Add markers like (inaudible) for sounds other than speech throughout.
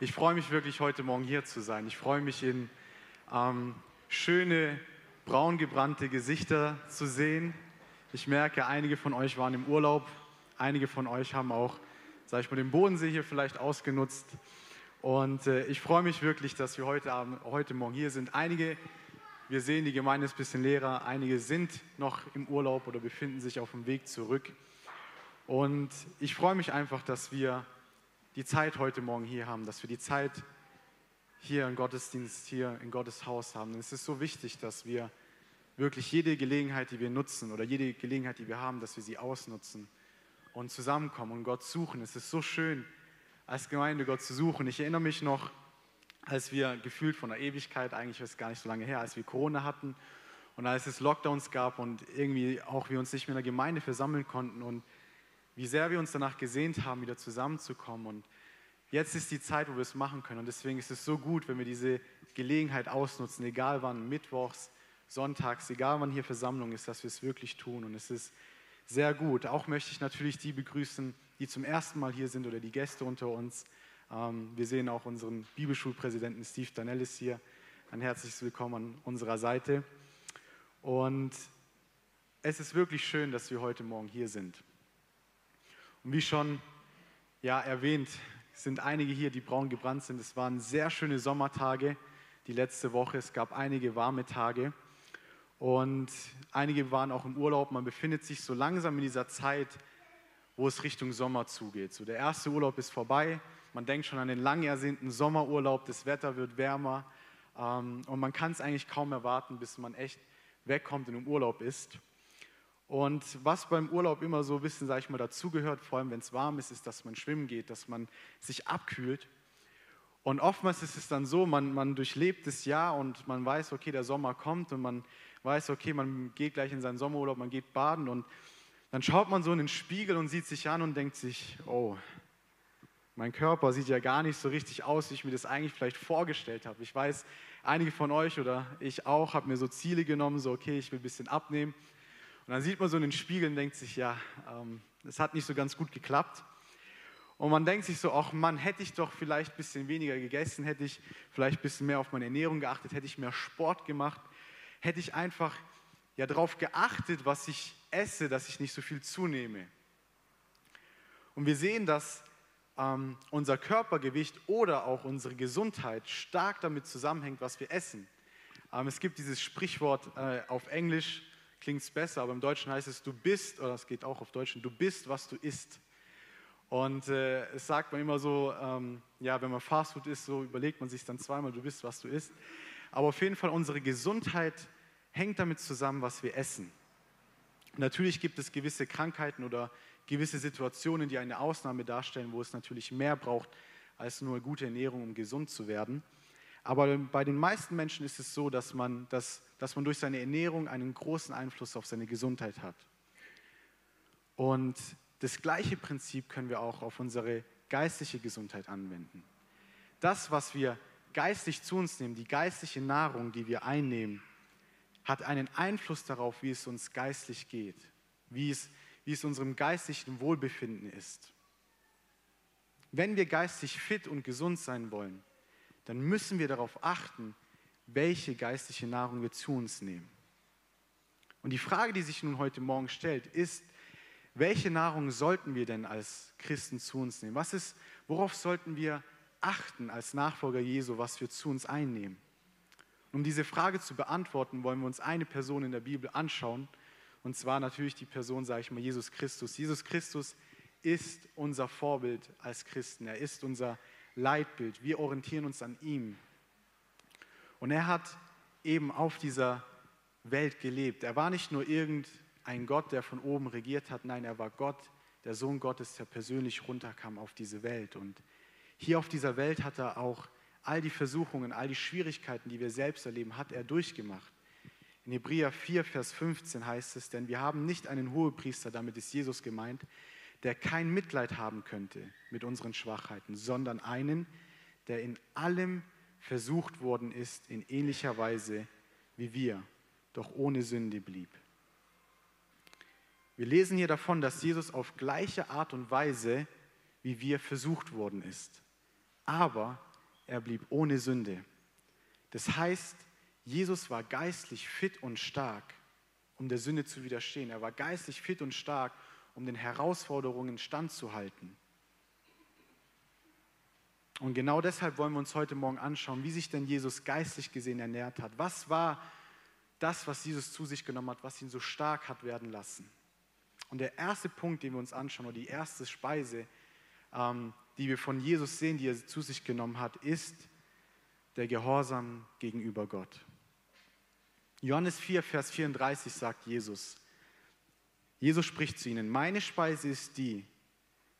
Ich freue mich wirklich, heute Morgen hier zu sein. Ich freue mich, in ähm, schöne, braun gebrannte Gesichter zu sehen. Ich merke, einige von euch waren im Urlaub. Einige von euch haben auch, sage ich mal, den Bodensee hier vielleicht ausgenutzt. Und äh, ich freue mich wirklich, dass wir heute, Abend, heute Morgen hier sind. Einige, wir sehen, die Gemeinde ist ein bisschen leerer. Einige sind noch im Urlaub oder befinden sich auf dem Weg zurück. Und ich freue mich einfach, dass wir die Zeit heute Morgen hier haben, dass wir die Zeit hier im Gottesdienst, hier in Gottes Haus haben. Und es ist so wichtig, dass wir wirklich jede Gelegenheit, die wir nutzen oder jede Gelegenheit, die wir haben, dass wir sie ausnutzen und zusammenkommen und Gott suchen. Es ist so schön, als Gemeinde Gott zu suchen. Ich erinnere mich noch, als wir gefühlt von der Ewigkeit, eigentlich ist es gar nicht so lange her, als wir Corona hatten und als es Lockdowns gab und irgendwie auch wir uns nicht mehr in der Gemeinde versammeln konnten und wie sehr wir uns danach gesehnt haben, wieder zusammenzukommen. Und jetzt ist die Zeit, wo wir es machen können. Und deswegen ist es so gut, wenn wir diese Gelegenheit ausnutzen, egal wann, mittwochs, sonntags, egal wann hier Versammlung ist, dass wir es wirklich tun. Und es ist sehr gut. Auch möchte ich natürlich die begrüßen, die zum ersten Mal hier sind oder die Gäste unter uns. Ähm, wir sehen auch unseren Bibelschulpräsidenten Steve Danellis hier. Ein herzliches Willkommen an unserer Seite. Und es ist wirklich schön, dass wir heute Morgen hier sind. Und wie schon ja, erwähnt, sind einige hier, die braun gebrannt sind. Es waren sehr schöne Sommertage die letzte Woche. Es gab einige warme Tage. Und einige waren auch im Urlaub. Man befindet sich so langsam in dieser Zeit, wo es Richtung Sommer zugeht. So der erste Urlaub ist vorbei. Man denkt schon an den lang ersehnten Sommerurlaub. Das Wetter wird wärmer. Ähm, und man kann es eigentlich kaum erwarten, bis man echt wegkommt und im Urlaub ist. Und was beim Urlaub immer so ein bisschen, sage ich mal, dazugehört, vor allem wenn es warm ist, ist, dass man schwimmen geht, dass man sich abkühlt. Und oftmals ist es dann so, man, man durchlebt das Jahr und man weiß, okay, der Sommer kommt und man weiß, okay, man geht gleich in seinen Sommerurlaub, man geht baden und dann schaut man so in den Spiegel und sieht sich an und denkt sich, oh, mein Körper sieht ja gar nicht so richtig aus, wie ich mir das eigentlich vielleicht vorgestellt habe. Ich weiß, einige von euch oder ich auch, haben mir so Ziele genommen, so okay, ich will ein bisschen abnehmen. Und dann sieht man so in den Spiegel und denkt sich, ja, ähm, das hat nicht so ganz gut geklappt. Und man denkt sich so, ach Mann, hätte ich doch vielleicht ein bisschen weniger gegessen, hätte ich vielleicht ein bisschen mehr auf meine Ernährung geachtet, hätte ich mehr Sport gemacht, hätte ich einfach ja darauf geachtet, was ich esse, dass ich nicht so viel zunehme. Und wir sehen, dass ähm, unser Körpergewicht oder auch unsere Gesundheit stark damit zusammenhängt, was wir essen. Ähm, es gibt dieses Sprichwort äh, auf Englisch, klingt es besser, aber im Deutschen heißt es, du bist, oder es geht auch auf Deutschen, du bist, was du isst. Und äh, es sagt man immer so, ähm, ja, wenn man Fastfood isst, so überlegt man sich dann zweimal, du bist, was du isst. Aber auf jeden Fall, unsere Gesundheit hängt damit zusammen, was wir essen. Natürlich gibt es gewisse Krankheiten oder gewisse Situationen, die eine Ausnahme darstellen, wo es natürlich mehr braucht als nur gute Ernährung, um gesund zu werden. Aber bei den meisten Menschen ist es so, dass man, dass, dass man durch seine Ernährung einen großen Einfluss auf seine Gesundheit hat. Und das gleiche Prinzip können wir auch auf unsere geistliche Gesundheit anwenden. Das, was wir geistlich zu uns nehmen, die geistliche Nahrung, die wir einnehmen, hat einen Einfluss darauf, wie es uns geistlich geht, wie es, wie es unserem geistlichen Wohlbefinden ist. Wenn wir geistig fit und gesund sein wollen, dann müssen wir darauf achten, welche geistliche Nahrung wir zu uns nehmen. Und die Frage, die sich nun heute Morgen stellt, ist, welche Nahrung sollten wir denn als Christen zu uns nehmen? Was ist, worauf sollten wir achten als Nachfolger Jesu, was wir zu uns einnehmen? Um diese Frage zu beantworten, wollen wir uns eine Person in der Bibel anschauen. Und zwar natürlich die Person, sage ich mal, Jesus Christus. Jesus Christus ist unser Vorbild als Christen. Er ist unser Leitbild. Wir orientieren uns an ihm. Und er hat eben auf dieser Welt gelebt. Er war nicht nur irgendein Gott, der von oben regiert hat, nein, er war Gott, der Sohn Gottes, der persönlich runterkam auf diese Welt. Und hier auf dieser Welt hat er auch all die Versuchungen, all die Schwierigkeiten, die wir selbst erleben, hat er durchgemacht. In Hebräer 4, Vers 15 heißt es, denn wir haben nicht einen Hohepriester, damit ist Jesus gemeint, der kein Mitleid haben könnte mit unseren Schwachheiten, sondern einen, der in allem versucht worden ist, in ähnlicher Weise wie wir, doch ohne Sünde blieb. Wir lesen hier davon, dass Jesus auf gleiche Art und Weise wie wir versucht worden ist, aber er blieb ohne Sünde. Das heißt, Jesus war geistlich fit und stark, um der Sünde zu widerstehen. Er war geistlich fit und stark, um den Herausforderungen standzuhalten. Und genau deshalb wollen wir uns heute Morgen anschauen, wie sich denn Jesus geistlich gesehen ernährt hat. Was war das, was Jesus zu sich genommen hat, was ihn so stark hat werden lassen? Und der erste Punkt, den wir uns anschauen, oder die erste Speise, ähm, die wir von Jesus sehen, die er zu sich genommen hat, ist der Gehorsam gegenüber Gott. Johannes 4, Vers 34 sagt Jesus, Jesus spricht zu ihnen, meine Speise ist die,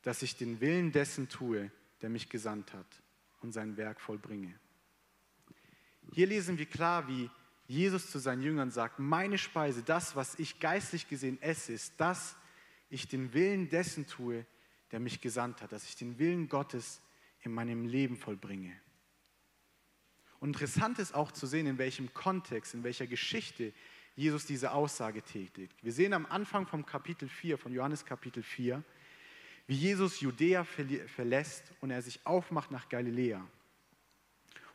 dass ich den Willen dessen tue, der mich gesandt hat und sein Werk vollbringe. Hier lesen wir klar, wie Jesus zu seinen Jüngern sagt, meine Speise, das, was ich geistlich gesehen esse, ist, dass ich den Willen dessen tue, der mich gesandt hat, dass ich den Willen Gottes in meinem Leben vollbringe. Und interessant ist auch zu sehen, in welchem Kontext, in welcher Geschichte Jesus diese Aussage tätigt. Wir sehen am Anfang vom Kapitel 4, von Johannes Kapitel 4, wie Jesus Judäa verlässt und er sich aufmacht nach Galiläa.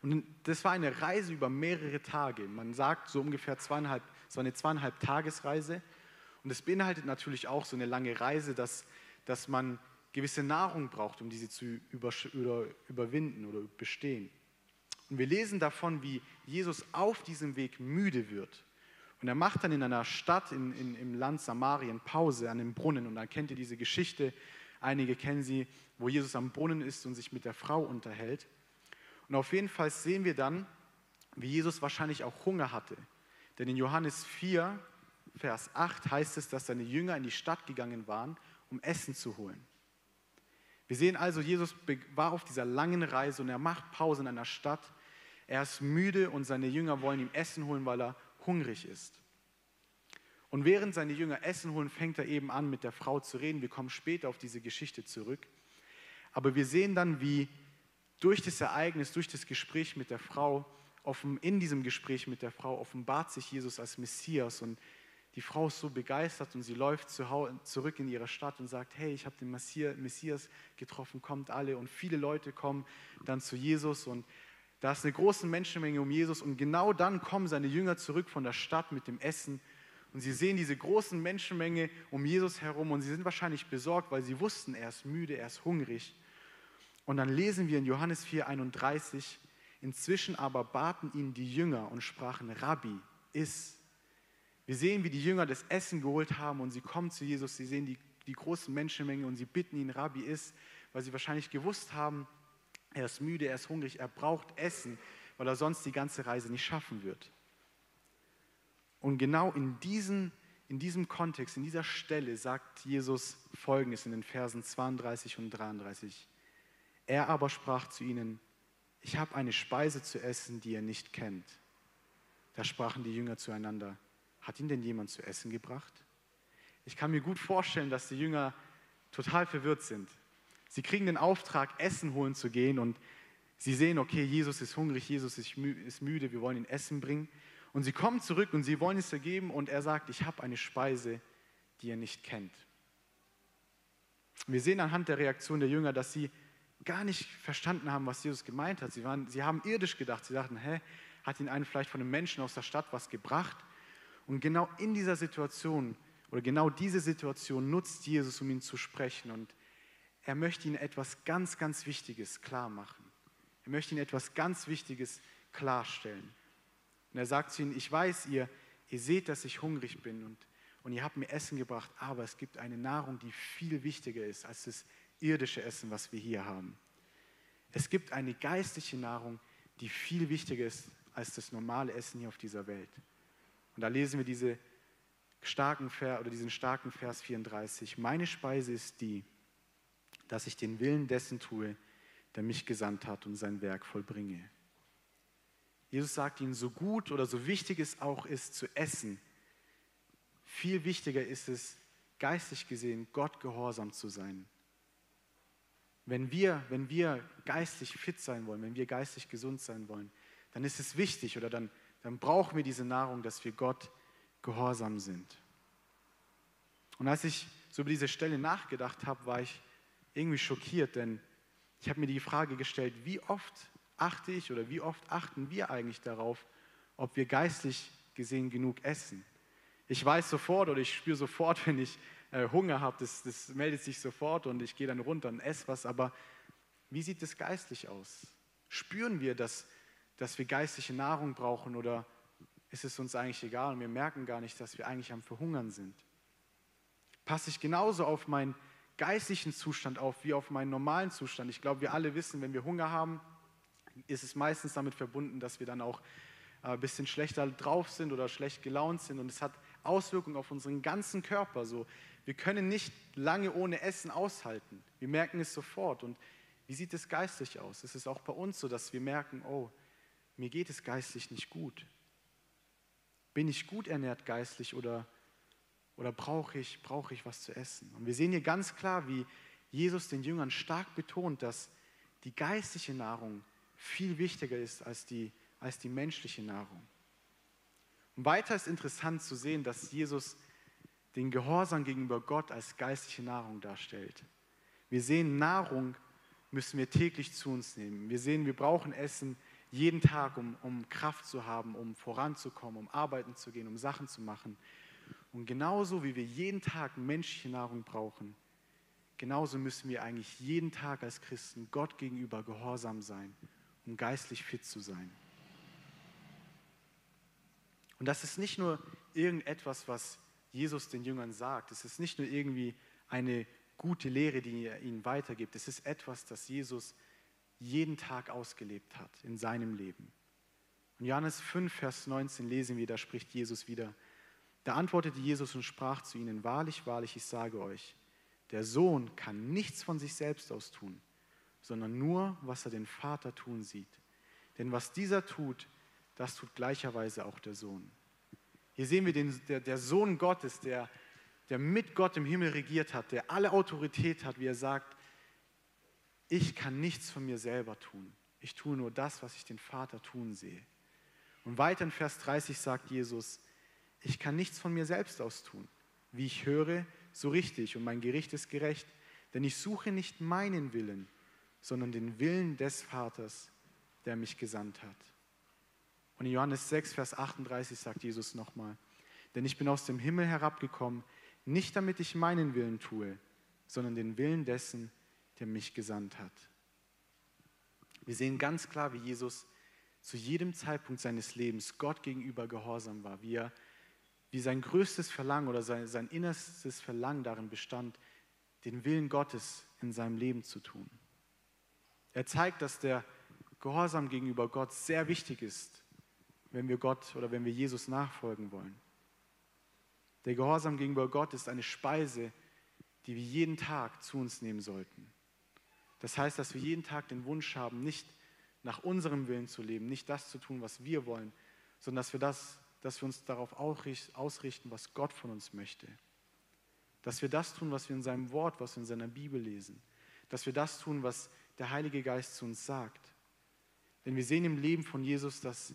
Und das war eine Reise über mehrere Tage. Man sagt so ungefähr zweieinhalb, so eine zweieinhalb Tagesreise. Und es beinhaltet natürlich auch so eine lange Reise, dass, dass man gewisse Nahrung braucht, um diese zu über, überwinden oder bestehen. Und wir lesen davon, wie Jesus auf diesem Weg müde wird. Und er macht dann in einer Stadt in, in, im Land Samarien Pause an dem Brunnen. Und dann kennt ihr diese Geschichte, einige kennen sie, wo Jesus am Brunnen ist und sich mit der Frau unterhält. Und auf jeden Fall sehen wir dann, wie Jesus wahrscheinlich auch Hunger hatte. Denn in Johannes 4, Vers 8 heißt es, dass seine Jünger in die Stadt gegangen waren, um Essen zu holen. Wir sehen also, Jesus war auf dieser langen Reise und er macht Pause in einer Stadt. Er ist müde und seine Jünger wollen ihm Essen holen, weil er hungrig ist. Und während seine Jünger Essen holen, fängt er eben an, mit der Frau zu reden. Wir kommen später auf diese Geschichte zurück. Aber wir sehen dann, wie durch das Ereignis, durch das Gespräch mit der Frau, in diesem Gespräch mit der Frau offenbart sich Jesus als Messias und die Frau ist so begeistert und sie läuft zurück in ihre Stadt und sagt, hey, ich habe den Messias getroffen, kommt alle. Und viele Leute kommen dann zu Jesus und da ist eine große Menschenmenge um Jesus und genau dann kommen seine Jünger zurück von der Stadt mit dem Essen und sie sehen diese großen Menschenmenge um Jesus herum und sie sind wahrscheinlich besorgt, weil sie wussten, er ist müde, er ist hungrig. Und dann lesen wir in Johannes 4:31, inzwischen aber baten ihn die Jünger und sprachen, Rabbi, iss. Wir sehen, wie die Jünger das Essen geholt haben und sie kommen zu Jesus, sie sehen die, die große Menschenmenge und sie bitten ihn, Rabbi, iss, weil sie wahrscheinlich gewusst haben, er ist müde, er ist hungrig, er braucht Essen, weil er sonst die ganze Reise nicht schaffen wird. Und genau in, diesen, in diesem Kontext, in dieser Stelle sagt Jesus Folgendes in den Versen 32 und 33. Er aber sprach zu ihnen, ich habe eine Speise zu essen, die ihr nicht kennt. Da sprachen die Jünger zueinander, hat ihn denn jemand zu essen gebracht? Ich kann mir gut vorstellen, dass die Jünger total verwirrt sind. Sie kriegen den Auftrag, Essen holen zu gehen und sie sehen, okay, Jesus ist hungrig, Jesus ist müde, wir wollen ihn Essen bringen. Und sie kommen zurück und sie wollen es ergeben und er sagt, ich habe eine Speise, die ihr nicht kennt. Wir sehen anhand der Reaktion der Jünger, dass sie gar nicht verstanden haben, was Jesus gemeint hat. Sie, waren, sie haben irdisch gedacht. Sie dachten, hä, hat ihnen einen vielleicht von einem Menschen aus der Stadt was gebracht? Und genau in dieser Situation oder genau diese Situation nutzt Jesus, um ihnen zu sprechen. Und er möchte ihnen etwas ganz, ganz Wichtiges klar machen. Er möchte ihnen etwas ganz Wichtiges klarstellen. Und er sagt zu ihnen, ich weiß, ihr, ihr seht, dass ich hungrig bin und, und ihr habt mir Essen gebracht, aber es gibt eine Nahrung, die viel wichtiger ist als das irdische Essen, was wir hier haben. Es gibt eine geistliche Nahrung, die viel wichtiger ist als das normale Essen hier auf dieser Welt. Und da lesen wir diese starken Vers, oder diesen starken Vers 34. Meine Speise ist die, dass ich den Willen dessen tue, der mich gesandt hat und sein Werk vollbringe. Jesus sagt ihnen, so gut oder so wichtig es auch ist zu essen, viel wichtiger ist es, geistig gesehen, Gott gehorsam zu sein. Wenn wir, wenn wir geistig fit sein wollen, wenn wir geistig gesund sein wollen, dann ist es wichtig oder dann, dann brauchen wir diese Nahrung, dass wir Gott gehorsam sind. Und als ich so über diese Stelle nachgedacht habe, war ich irgendwie schockiert, denn ich habe mir die Frage gestellt, wie oft achte ich oder wie oft achten wir eigentlich darauf, ob wir geistlich gesehen genug essen? Ich weiß sofort oder ich spüre sofort, (laughs) wenn ich äh, Hunger habe, das, das meldet sich sofort und ich gehe dann runter und esse was. Aber wie sieht es geistlich aus? Spüren wir, dass, dass wir geistliche Nahrung brauchen oder ist es uns eigentlich egal und wir merken gar nicht, dass wir eigentlich am Verhungern sind? Passe ich genauso auf meinen geistlichen Zustand auf wie auf meinen normalen Zustand? Ich glaube, wir alle wissen, wenn wir Hunger haben, ist es meistens damit verbunden, dass wir dann auch äh, ein bisschen schlechter drauf sind oder schlecht gelaunt sind und es hat Auswirkungen auf unseren ganzen Körper. So, wir können nicht lange ohne Essen aushalten. Wir merken es sofort. Und wie sieht es geistlich aus? Es ist auch bei uns so, dass wir merken, oh, mir geht es geistlich nicht gut. Bin ich gut ernährt geistlich oder, oder brauche ich, brauche ich was zu essen? Und wir sehen hier ganz klar, wie Jesus den Jüngern stark betont, dass die geistliche Nahrung viel wichtiger ist als die, als die menschliche Nahrung. Und weiter ist interessant zu sehen, dass Jesus den Gehorsam gegenüber Gott als geistliche Nahrung darstellt. Wir sehen, Nahrung müssen wir täglich zu uns nehmen. Wir sehen, wir brauchen Essen jeden Tag, um, um Kraft zu haben, um voranzukommen, um arbeiten zu gehen, um Sachen zu machen. Und genauso wie wir jeden Tag menschliche Nahrung brauchen, genauso müssen wir eigentlich jeden Tag als Christen Gott gegenüber gehorsam sein, um geistlich fit zu sein. Und das ist nicht nur irgendetwas, was Jesus den Jüngern sagt. Es ist nicht nur irgendwie eine gute Lehre, die er ihnen weitergibt. Es ist etwas, das Jesus jeden Tag ausgelebt hat in seinem Leben. Und Johannes 5, Vers 19 lesen wir, da spricht Jesus wieder. Da antwortete Jesus und sprach zu ihnen, wahrlich, wahrlich, ich sage euch, der Sohn kann nichts von sich selbst aus tun, sondern nur, was er den Vater tun sieht. Denn was dieser tut, das tut gleicherweise auch der Sohn. Hier sehen wir den, der, der Sohn Gottes, der, der mit Gott im Himmel regiert hat, der alle Autorität hat, wie er sagt, ich kann nichts von mir selber tun. Ich tue nur das, was ich den Vater tun sehe. Und weiter in Vers 30 sagt Jesus, ich kann nichts von mir selbst aus tun. Wie ich höre, so richtig und mein Gericht ist gerecht, denn ich suche nicht meinen Willen, sondern den Willen des Vaters, der mich gesandt hat. Und in Johannes 6, Vers 38 sagt Jesus nochmal, denn ich bin aus dem Himmel herabgekommen, nicht damit ich meinen Willen tue, sondern den Willen dessen, der mich gesandt hat. Wir sehen ganz klar, wie Jesus zu jedem Zeitpunkt seines Lebens Gott gegenüber gehorsam war, wie, er, wie sein größtes Verlangen oder sein, sein innerstes Verlangen darin bestand, den Willen Gottes in seinem Leben zu tun. Er zeigt, dass der Gehorsam gegenüber Gott sehr wichtig ist wenn wir Gott oder wenn wir Jesus nachfolgen wollen. Der Gehorsam gegenüber Gott ist eine Speise, die wir jeden Tag zu uns nehmen sollten. Das heißt, dass wir jeden Tag den Wunsch haben, nicht nach unserem Willen zu leben, nicht das zu tun, was wir wollen, sondern dass wir, das, dass wir uns darauf ausrichten, was Gott von uns möchte. Dass wir das tun, was wir in seinem Wort, was wir in seiner Bibel lesen. Dass wir das tun, was der Heilige Geist zu uns sagt. Denn wir sehen im Leben von Jesus, dass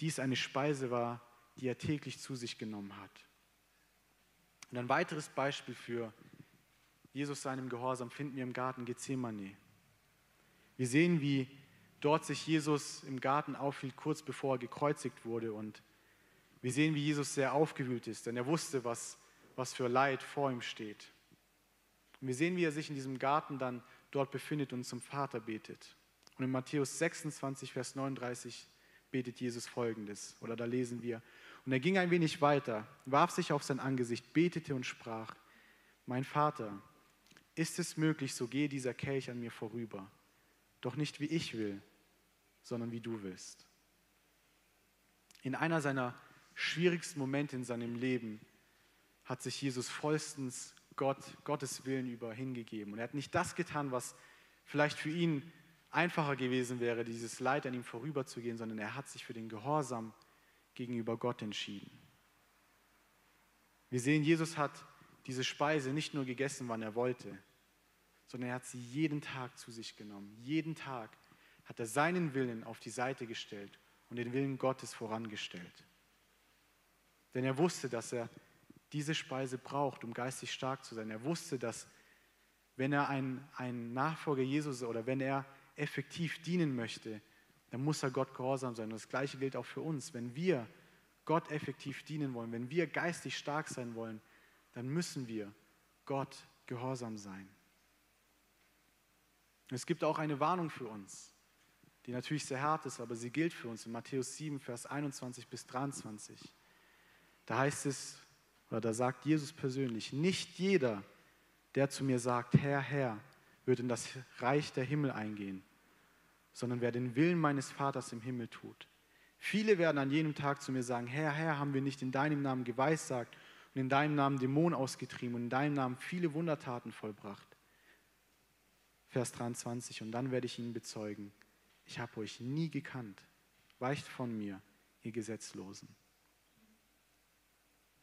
dies eine Speise war, die er täglich zu sich genommen hat. Und ein weiteres Beispiel für Jesus seinem Gehorsam finden wir im Garten Gethsemane. Wir sehen, wie dort sich Jesus im Garten aufhielt, kurz bevor er gekreuzigt wurde. Und wir sehen, wie Jesus sehr aufgewühlt ist, denn er wusste, was, was für Leid vor ihm steht. Und wir sehen, wie er sich in diesem Garten dann dort befindet und zum Vater betet. Und in Matthäus 26, Vers 39 betet Jesus folgendes, oder da lesen wir. Und er ging ein wenig weiter, warf sich auf sein Angesicht, betete und sprach, mein Vater, ist es möglich, so gehe dieser Kelch an mir vorüber, doch nicht wie ich will, sondern wie du willst. In einer seiner schwierigsten Momente in seinem Leben hat sich Jesus vollstens Gott, Gottes Willen über hingegeben. Und er hat nicht das getan, was vielleicht für ihn einfacher gewesen wäre, dieses Leid an ihm vorüberzugehen, sondern er hat sich für den Gehorsam gegenüber Gott entschieden. Wir sehen, Jesus hat diese Speise nicht nur gegessen, wann er wollte, sondern er hat sie jeden Tag zu sich genommen. Jeden Tag hat er seinen Willen auf die Seite gestellt und den Willen Gottes vorangestellt. Denn er wusste, dass er diese Speise braucht, um geistig stark zu sein. Er wusste, dass wenn er ein, ein Nachfolger Jesus oder wenn er effektiv dienen möchte, dann muss er Gott gehorsam sein. Und das Gleiche gilt auch für uns. Wenn wir Gott effektiv dienen wollen, wenn wir geistig stark sein wollen, dann müssen wir Gott gehorsam sein. Es gibt auch eine Warnung für uns, die natürlich sehr hart ist, aber sie gilt für uns in Matthäus 7, Vers 21 bis 23. Da heißt es, oder da sagt Jesus persönlich, nicht jeder, der zu mir sagt, Herr, Herr, wird in das Reich der Himmel eingehen, sondern wer den Willen meines Vaters im Himmel tut. Viele werden an jenem Tag zu mir sagen, Herr, Herr, haben wir nicht in deinem Namen geweissagt und in deinem Namen Dämonen ausgetrieben und in deinem Namen viele Wundertaten vollbracht. Vers 23, und dann werde ich ihnen bezeugen, ich habe euch nie gekannt, weicht von mir, ihr Gesetzlosen.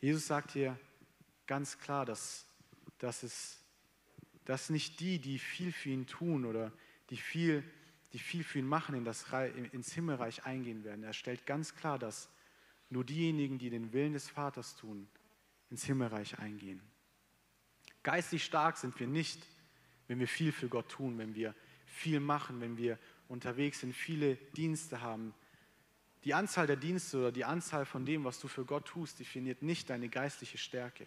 Jesus sagt hier ganz klar, dass, dass, es, dass nicht die, die viel für ihn tun oder die viel, die viel für ihn machen, in das, ins Himmelreich eingehen werden. Er stellt ganz klar, dass nur diejenigen, die den Willen des Vaters tun, ins Himmelreich eingehen. Geistig stark sind wir nicht, wenn wir viel für Gott tun, wenn wir viel machen, wenn wir unterwegs sind, viele Dienste haben, die Anzahl der Dienste oder die Anzahl von dem, was du für Gott tust, definiert nicht deine geistliche Stärke.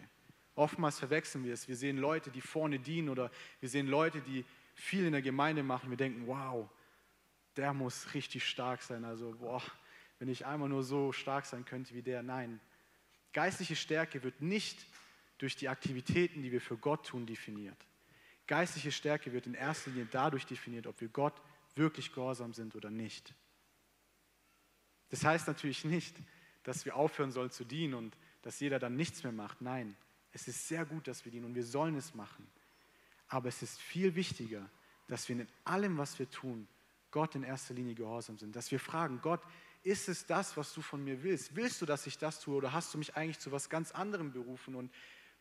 Oftmals verwechseln wir es. Wir sehen Leute, die vorne dienen oder wir sehen Leute, die viel in der Gemeinde machen. Wir denken, wow, der muss richtig stark sein. Also, boah, wenn ich einmal nur so stark sein könnte wie der. Nein, geistliche Stärke wird nicht durch die Aktivitäten, die wir für Gott tun, definiert. Geistliche Stärke wird in erster Linie dadurch definiert, ob wir Gott wirklich gehorsam sind oder nicht. Das heißt natürlich nicht, dass wir aufhören sollen zu dienen und dass jeder dann nichts mehr macht. Nein, es ist sehr gut, dass wir dienen und wir sollen es machen. Aber es ist viel wichtiger, dass wir in allem, was wir tun, Gott in erster Linie gehorsam sind. Dass wir fragen, Gott, ist es das, was du von mir willst? Willst du, dass ich das tue oder hast du mich eigentlich zu was ganz anderem berufen und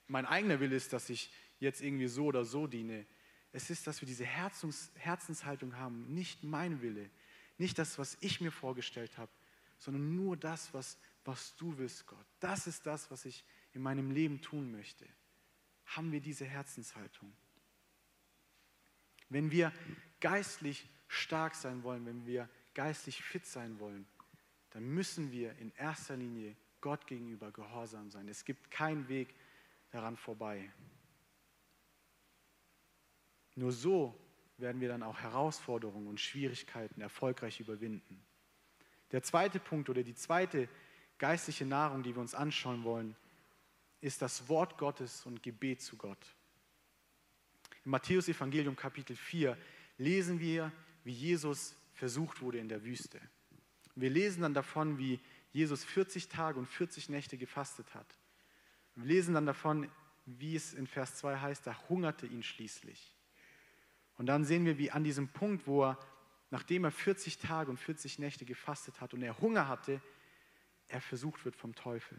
mein eigener Wille ist, dass ich jetzt irgendwie so oder so diene? Es ist, dass wir diese Herzens Herzenshaltung haben, nicht mein Wille, nicht das, was ich mir vorgestellt habe, sondern nur das, was, was du willst, Gott. Das ist das, was ich in meinem Leben tun möchte. Haben wir diese Herzenshaltung? Wenn wir geistlich stark sein wollen, wenn wir geistlich fit sein wollen, dann müssen wir in erster Linie Gott gegenüber gehorsam sein. Es gibt keinen Weg daran vorbei. Nur so werden wir dann auch Herausforderungen und Schwierigkeiten erfolgreich überwinden. Der zweite Punkt oder die zweite geistliche Nahrung, die wir uns anschauen wollen, ist das Wort Gottes und Gebet zu Gott. Im Matthäus Evangelium Kapitel 4 lesen wir, wie Jesus versucht wurde in der Wüste. Wir lesen dann davon, wie Jesus 40 Tage und 40 Nächte gefastet hat. Wir lesen dann davon, wie es in Vers 2 heißt, da hungerte ihn schließlich. Und dann sehen wir, wie an diesem Punkt, wo er nachdem er 40 Tage und 40 Nächte gefastet hat und er Hunger hatte, er versucht wird vom Teufel.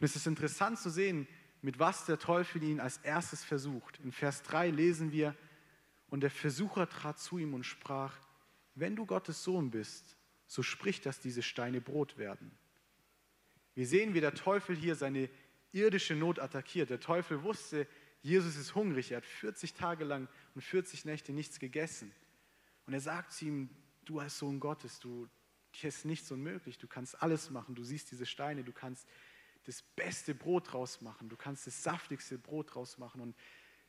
Und es ist interessant zu sehen, mit was der Teufel ihn als erstes versucht. In Vers 3 lesen wir, und der Versucher trat zu ihm und sprach, wenn du Gottes Sohn bist, so sprich, dass diese Steine Brot werden. Wir sehen, wie der Teufel hier seine irdische Not attackiert. Der Teufel wusste, Jesus ist hungrig, er hat 40 Tage lang und 40 Nächte nichts gegessen. Und er sagt zu ihm, du als Sohn Gottes, du, dir ist nichts unmöglich, du kannst alles machen, du siehst diese Steine, du kannst das beste Brot draus machen, du kannst das saftigste Brot draus machen und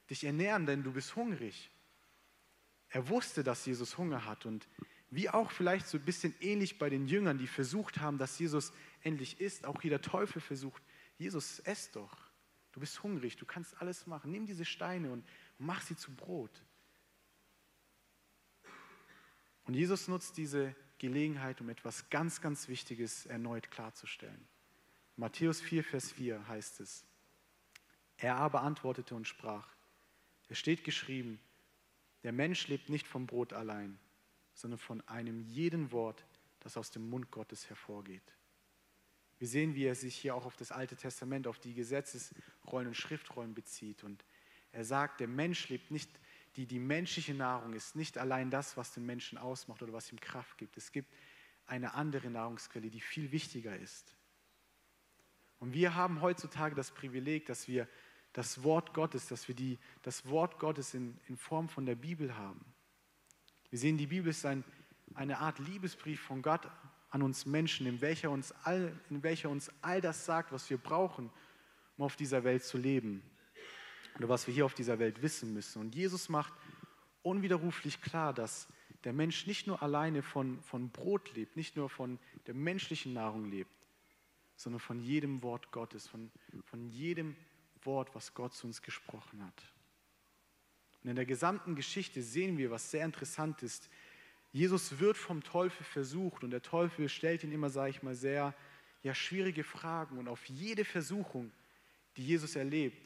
dich ernähren, denn du bist hungrig. Er wusste, dass Jesus Hunger hat und wie auch vielleicht so ein bisschen ähnlich bei den Jüngern, die versucht haben, dass Jesus endlich isst, auch hier der Teufel versucht, Jesus, ess doch. Du bist hungrig, du kannst alles machen. Nimm diese Steine und, mach sie zu Brot. Und Jesus nutzt diese Gelegenheit, um etwas ganz, ganz Wichtiges erneut klarzustellen. Matthäus 4, Vers 4 heißt es, er aber antwortete und sprach, es steht geschrieben, der Mensch lebt nicht vom Brot allein, sondern von einem jeden Wort, das aus dem Mund Gottes hervorgeht. Wir sehen, wie er sich hier auch auf das Alte Testament, auf die Gesetzesrollen und Schriftrollen bezieht. Und er sagt, der Mensch lebt nicht, die, die menschliche Nahrung ist nicht allein das, was den Menschen ausmacht oder was ihm Kraft gibt. Es gibt eine andere Nahrungsquelle, die viel wichtiger ist. Und wir haben heutzutage das Privileg, dass wir das Wort Gottes, dass wir die, das Wort Gottes in, in Form von der Bibel haben. Wir sehen, die Bibel ist ein eine Art Liebesbrief von Gott an uns Menschen, in welcher uns all, in welcher uns all das sagt, was wir brauchen, um auf dieser Welt zu leben oder was wir hier auf dieser Welt wissen müssen. Und Jesus macht unwiderruflich klar, dass der Mensch nicht nur alleine von, von Brot lebt, nicht nur von der menschlichen Nahrung lebt, sondern von jedem Wort Gottes, von, von jedem Wort, was Gott zu uns gesprochen hat. Und in der gesamten Geschichte sehen wir, was sehr interessant ist. Jesus wird vom Teufel versucht und der Teufel stellt ihn immer, sage ich mal, sehr ja, schwierige Fragen. Und auf jede Versuchung, die Jesus erlebt,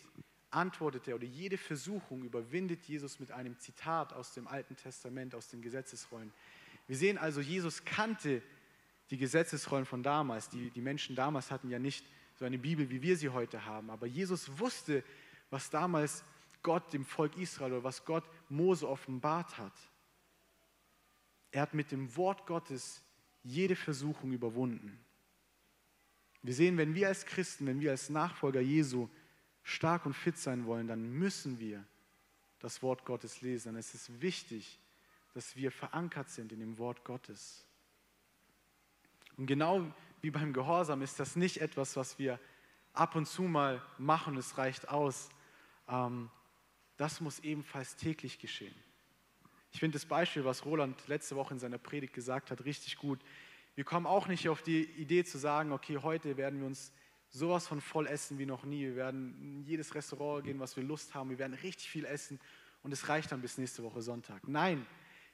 antwortet er oder jede Versuchung überwindet Jesus mit einem Zitat aus dem Alten Testament, aus den Gesetzesrollen. Wir sehen also, Jesus kannte die Gesetzesrollen von damals. Die, die Menschen damals hatten ja nicht so eine Bibel, wie wir sie heute haben. Aber Jesus wusste, was damals Gott dem Volk Israel oder was Gott Mose offenbart hat. Er hat mit dem Wort Gottes jede Versuchung überwunden. Wir sehen, wenn wir als Christen, wenn wir als Nachfolger Jesu stark und fit sein wollen, dann müssen wir das Wort Gottes lesen. Ist es wichtig, dass wir verankert sind in dem Wort Gottes. Und genau wie beim Gehorsam ist das nicht etwas, was wir ab und zu mal machen, es reicht aus. Ähm, das muss ebenfalls täglich geschehen. Ich finde das Beispiel, was Roland letzte Woche in seiner Predigt gesagt hat, richtig gut. Wir kommen auch nicht auf die Idee zu sagen, okay, heute werden wir uns sowas von voll essen wie noch nie. Wir werden in jedes Restaurant gehen, was wir Lust haben. Wir werden richtig viel essen und es reicht dann bis nächste Woche Sonntag. Nein,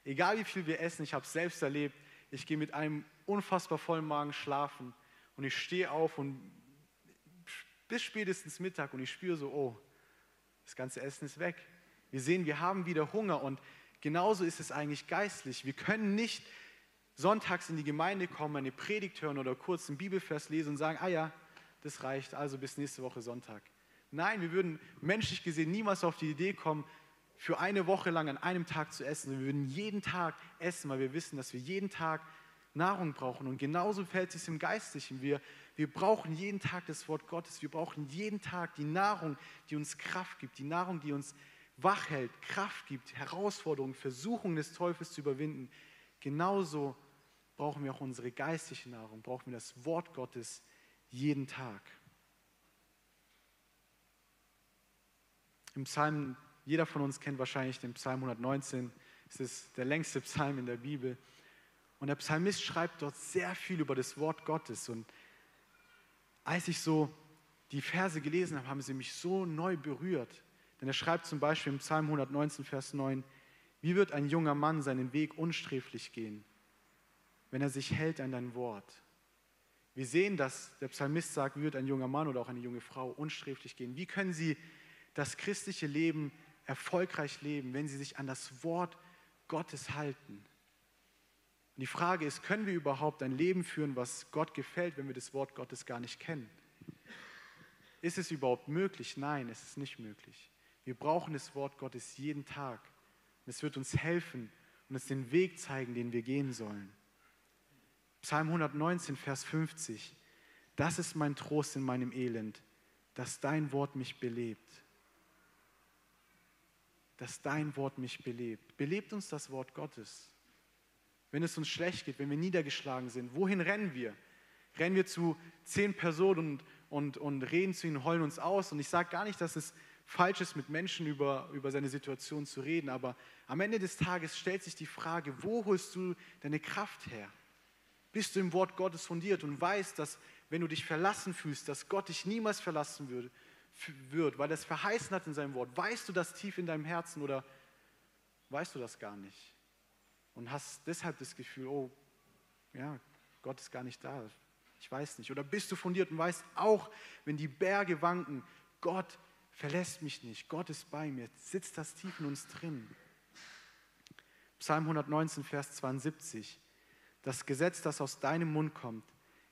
egal wie viel wir essen, ich habe es selbst erlebt, ich gehe mit einem unfassbar vollen Magen schlafen und ich stehe auf und bis spätestens Mittag und ich spüre so, oh, das ganze Essen ist weg. Wir sehen, wir haben wieder Hunger und genauso ist es eigentlich geistlich. Wir können nicht sonntags in die Gemeinde kommen, eine Predigt hören oder kurz einen Bibelvers lesen und sagen, ah ja, das reicht, also bis nächste Woche Sonntag. Nein, wir würden menschlich gesehen niemals auf die Idee kommen, für eine Woche lang an einem Tag zu essen. Wir würden jeden Tag essen, weil wir wissen, dass wir jeden Tag Nahrung brauchen. Und genauso fällt es im Geistlichen. Wir, wir brauchen jeden Tag das Wort Gottes. Wir brauchen jeden Tag die Nahrung, die uns Kraft gibt, die Nahrung, die uns wach hält, Kraft gibt, Herausforderungen, Versuchungen des Teufels zu überwinden. Genauso brauchen wir auch unsere geistliche Nahrung, brauchen wir das Wort Gottes jeden Tag. Im Psalm, jeder von uns kennt wahrscheinlich den Psalm 119, es ist der längste Psalm in der Bibel. Und der Psalmist schreibt dort sehr viel über das Wort Gottes. Und als ich so die Verse gelesen habe, haben sie mich so neu berührt. Denn er schreibt zum Beispiel im Psalm 119, Vers 9, wie wird ein junger Mann seinen Weg unsträflich gehen, wenn er sich hält an dein Wort? Wir sehen, dass der Psalmist sagt, wie wird ein junger Mann oder auch eine junge Frau unsträflich gehen? Wie können sie das christliche Leben erfolgreich leben, wenn sie sich an das Wort Gottes halten? Und die Frage ist, können wir überhaupt ein Leben führen, was Gott gefällt, wenn wir das Wort Gottes gar nicht kennen? Ist es überhaupt möglich? Nein, es ist nicht möglich. Wir brauchen das Wort Gottes jeden Tag. Und es wird uns helfen und uns den Weg zeigen, den wir gehen sollen. Psalm 119, Vers 50. Das ist mein Trost in meinem Elend, dass dein Wort mich belebt. Dass dein Wort mich belebt. Belebt uns das Wort Gottes. Wenn es uns schlecht geht, wenn wir niedergeschlagen sind, wohin rennen wir? Rennen wir zu zehn Personen und, und, und reden zu ihnen, heulen uns aus? Und ich sage gar nicht, dass es falsch ist, mit Menschen über, über seine Situation zu reden, aber am Ende des Tages stellt sich die Frage, wo holst du deine Kraft her? bist du im Wort Gottes fundiert und weißt, dass wenn du dich verlassen fühlst, dass Gott dich niemals verlassen würde, wird, weil er es verheißen hat in seinem Wort. Weißt du das tief in deinem Herzen oder weißt du das gar nicht? Und hast deshalb das Gefühl, oh, ja, Gott ist gar nicht da. Ich weiß nicht. Oder bist du fundiert und weißt auch, wenn die Berge wanken, Gott verlässt mich nicht. Gott ist bei mir. Sitzt das tief in uns drin. Psalm 119, Vers 72. Das Gesetz, das aus deinem Mund kommt,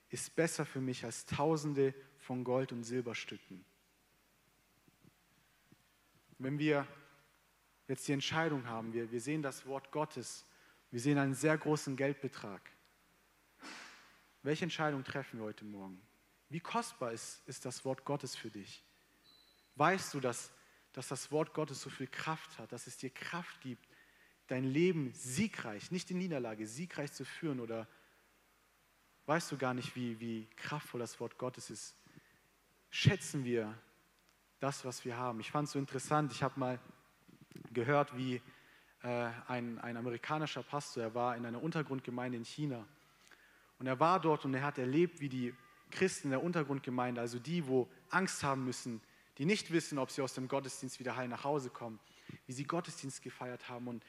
ist besser für mich als Tausende von Gold- und Silberstücken. Wenn wir jetzt die Entscheidung haben, wir, wir sehen das Wort Gottes, wir sehen einen sehr großen Geldbetrag. Welche Entscheidung treffen wir heute Morgen? Wie kostbar ist, ist das Wort Gottes für dich? Weißt du, dass, dass das Wort Gottes so viel Kraft hat, dass es dir Kraft gibt, dein Leben siegreich, nicht in Niederlage, siegreich zu führen? Oder weißt du gar nicht, wie, wie kraftvoll das Wort Gottes ist, schätzen wir das, was wir haben. Ich fand es so interessant, ich habe mal gehört, wie äh, ein, ein amerikanischer Pastor, er war in einer Untergrundgemeinde in China. Und er war dort und er hat erlebt, wie die Christen in der Untergrundgemeinde, also die, wo Angst haben müssen, die nicht wissen, ob sie aus dem Gottesdienst wieder heil nach Hause kommen, wie sie Gottesdienst gefeiert haben. Und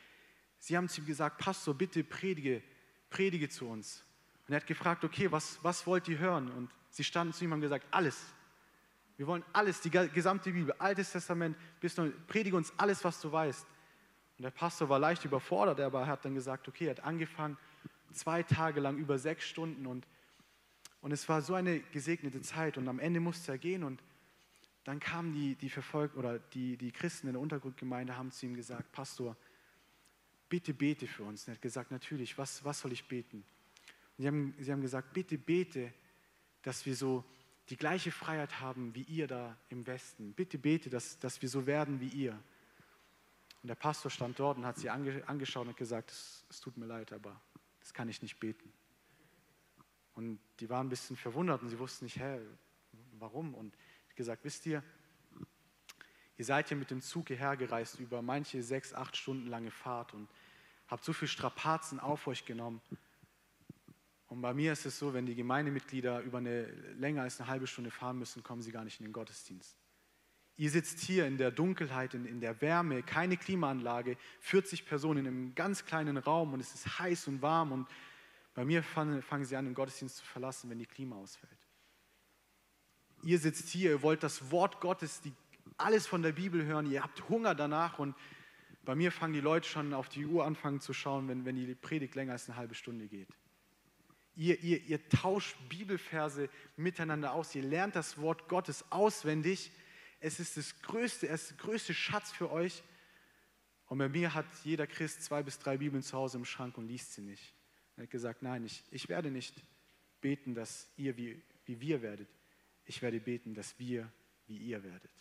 sie haben zu ihm gesagt, Pastor, bitte predige, predige zu uns. Und er hat gefragt, okay, was, was wollt ihr hören? Und sie standen zu ihm und haben gesagt, alles. Wir wollen alles, die gesamte Bibel, Altes Testament, bis nun, predige uns alles, was du weißt. Und der Pastor war leicht überfordert, aber er hat dann gesagt, okay, er hat angefangen, zwei Tage lang über sechs Stunden und, und es war so eine gesegnete Zeit und am Ende musste er gehen und dann kamen die, die Verfolgten oder die, die Christen in der Untergrundgemeinde, haben zu ihm gesagt, Pastor, bitte bete für uns. Und er hat gesagt, natürlich, was, was soll ich beten? Und sie haben, sie haben gesagt, bitte bete, dass wir so die gleiche Freiheit haben wie ihr da im Westen. Bitte bete, dass, dass wir so werden wie ihr. Und der Pastor stand dort und hat sie ange, angeschaut und gesagt, es, es tut mir leid, aber das kann ich nicht beten. Und die waren ein bisschen verwundert und sie wussten nicht, hä, warum? Und gesagt, wisst ihr, ihr seid hier mit dem Zug hierher gereist über manche sechs, acht Stunden lange Fahrt und habt so viel Strapazen auf euch genommen. Und bei mir ist es so, wenn die Gemeindemitglieder über eine länger als eine halbe Stunde fahren müssen, kommen sie gar nicht in den Gottesdienst. Ihr sitzt hier in der Dunkelheit, in, in der Wärme, keine Klimaanlage, 40 Personen in einem ganz kleinen Raum und es ist heiß und warm und bei mir fangen, fangen sie an, den Gottesdienst zu verlassen, wenn die Klima ausfällt ihr sitzt hier, ihr wollt das Wort Gottes, die, alles von der Bibel hören, ihr habt Hunger danach und bei mir fangen die Leute schon auf die Uhr anfangen zu schauen, wenn, wenn die Predigt länger als eine halbe Stunde geht. Ihr, ihr, ihr tauscht Bibelverse miteinander aus, ihr lernt das Wort Gottes auswendig. Es ist das größte, es ist der größte Schatz für euch. Und bei mir hat jeder Christ zwei bis drei Bibeln zu Hause im Schrank und liest sie nicht. Er hat gesagt, nein, ich, ich werde nicht beten, dass ihr wie, wie wir werdet ich werde beten, dass wir wie ihr werdet.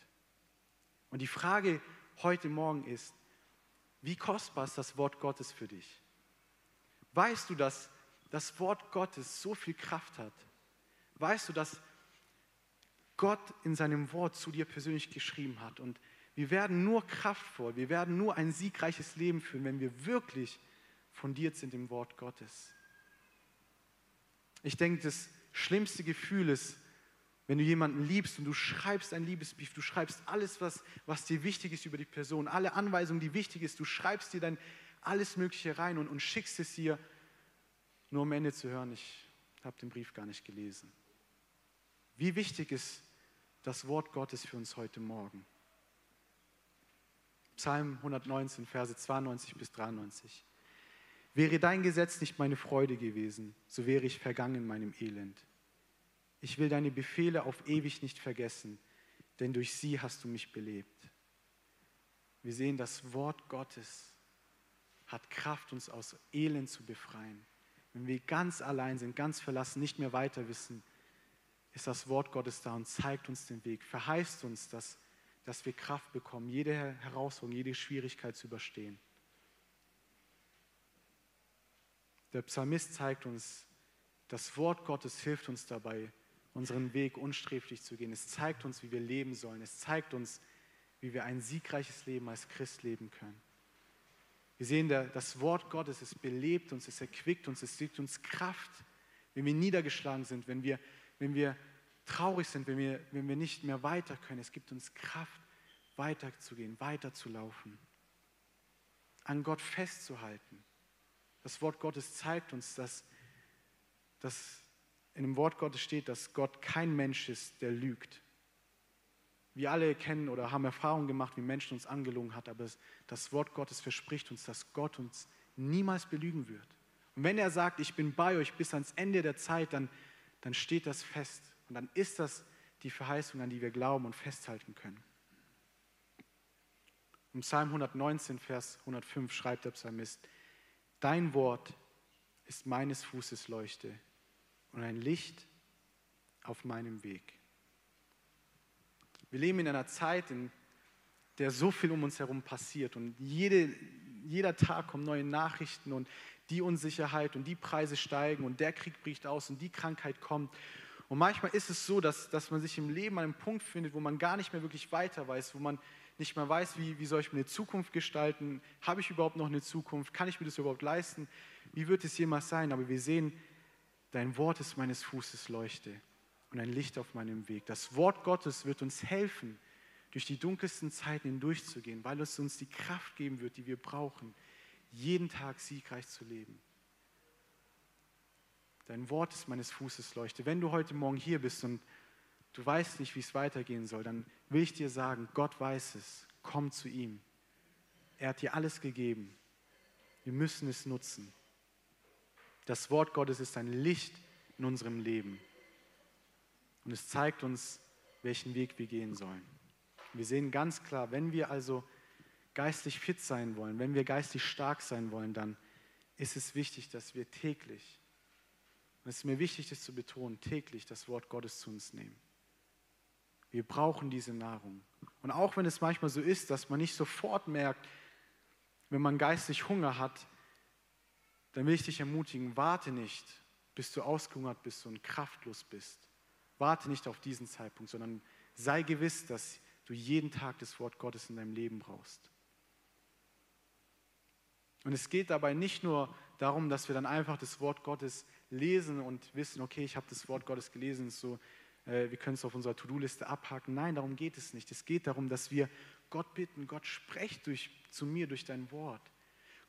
Und die Frage heute Morgen ist, wie kostbar ist das Wort Gottes für dich? Weißt du, dass das Wort Gottes so viel Kraft hat? Weißt du, dass Gott in seinem Wort zu dir persönlich geschrieben hat? Und wir werden nur kraftvoll, wir werden nur ein siegreiches Leben führen, wenn wir wirklich fundiert sind im Wort Gottes. Ich denke, das schlimmste Gefühl ist, wenn du jemanden liebst und du schreibst ein Liebesbrief, du schreibst alles, was, was dir wichtig ist über die Person, alle Anweisungen, die wichtig ist, du schreibst dir dann alles Mögliche rein und, und schickst es ihr, nur am Ende zu hören, ich habe den Brief gar nicht gelesen. Wie wichtig ist das Wort Gottes für uns heute Morgen? Psalm 119, Verse 92 bis 93. Wäre dein Gesetz nicht meine Freude gewesen, so wäre ich vergangen in meinem Elend. Ich will deine Befehle auf ewig nicht vergessen, denn durch sie hast du mich belebt. Wir sehen, das Wort Gottes hat Kraft, uns aus Elend zu befreien. Wenn wir ganz allein sind, ganz verlassen, nicht mehr weiter wissen, ist das Wort Gottes da und zeigt uns den Weg, verheißt uns, dass, dass wir Kraft bekommen, jede Herausforderung, jede Schwierigkeit zu überstehen. Der Psalmist zeigt uns, das Wort Gottes hilft uns dabei, unseren Weg unsträflich zu gehen. Es zeigt uns, wie wir leben sollen. Es zeigt uns, wie wir ein siegreiches Leben als Christ leben können. Wir sehen, das Wort Gottes, es belebt uns, es erquickt uns, es gibt uns Kraft, wenn wir niedergeschlagen sind, wenn wir, wenn wir traurig sind, wenn wir, wenn wir nicht mehr weiter können. Es gibt uns Kraft, weiterzugehen, weiterzulaufen, an Gott festzuhalten. Das Wort Gottes zeigt uns, dass, dass in dem Wort Gottes steht, dass Gott kein Mensch ist, der lügt. Wir alle kennen oder haben Erfahrungen gemacht, wie Menschen uns angelogen hat, aber das Wort Gottes verspricht uns, dass Gott uns niemals belügen wird. Und wenn er sagt, ich bin bei euch bis ans Ende der Zeit, dann, dann steht das fest. Und dann ist das die Verheißung, an die wir glauben und festhalten können. Im Psalm 119, Vers 105 schreibt der Psalmist, Dein Wort ist meines Fußes Leuchte und ein Licht auf meinem Weg. Wir leben in einer Zeit, in der so viel um uns herum passiert und jede, jeder Tag kommen neue Nachrichten und die Unsicherheit und die Preise steigen und der Krieg bricht aus und die Krankheit kommt. Und manchmal ist es so, dass, dass man sich im Leben an einem Punkt findet, wo man gar nicht mehr wirklich weiter weiß, wo man nicht mehr weiß, wie, wie soll ich mir eine Zukunft gestalten, habe ich überhaupt noch eine Zukunft, kann ich mir das überhaupt leisten, wie wird es jemals sein? Aber wir sehen, dein Wort ist meines Fußes Leuchte und ein Licht auf meinem Weg. Das Wort Gottes wird uns helfen, durch die dunkelsten Zeiten hindurchzugehen, weil es uns die Kraft geben wird, die wir brauchen, jeden Tag siegreich zu leben. Dein Wort ist meines Fußes Leuchte. Wenn du heute Morgen hier bist und du weißt nicht, wie es weitergehen soll, dann will ich dir sagen, Gott weiß es. Komm zu ihm. Er hat dir alles gegeben. Wir müssen es nutzen. Das Wort Gottes ist ein Licht in unserem Leben. Und es zeigt uns, welchen Weg wir gehen sollen. Wir sehen ganz klar, wenn wir also geistlich fit sein wollen, wenn wir geistlich stark sein wollen, dann ist es wichtig, dass wir täglich, und es ist mir wichtig, das zu betonen, täglich das Wort Gottes zu uns nehmen. Wir brauchen diese Nahrung. Und auch wenn es manchmal so ist, dass man nicht sofort merkt, wenn man geistlich Hunger hat, dann will ich dich ermutigen, warte nicht, bis du ausgehungert bist und kraftlos bist. Warte nicht auf diesen Zeitpunkt, sondern sei gewiss, dass du jeden Tag das Wort Gottes in deinem Leben brauchst. Und es geht dabei nicht nur darum, dass wir dann einfach das Wort Gottes lesen und wissen, okay, ich habe das Wort Gottes gelesen, so, äh, wir können es auf unserer To-Do-Liste abhaken. Nein, darum geht es nicht. Es geht darum, dass wir Gott bitten, Gott sprecht durch, zu mir durch dein Wort.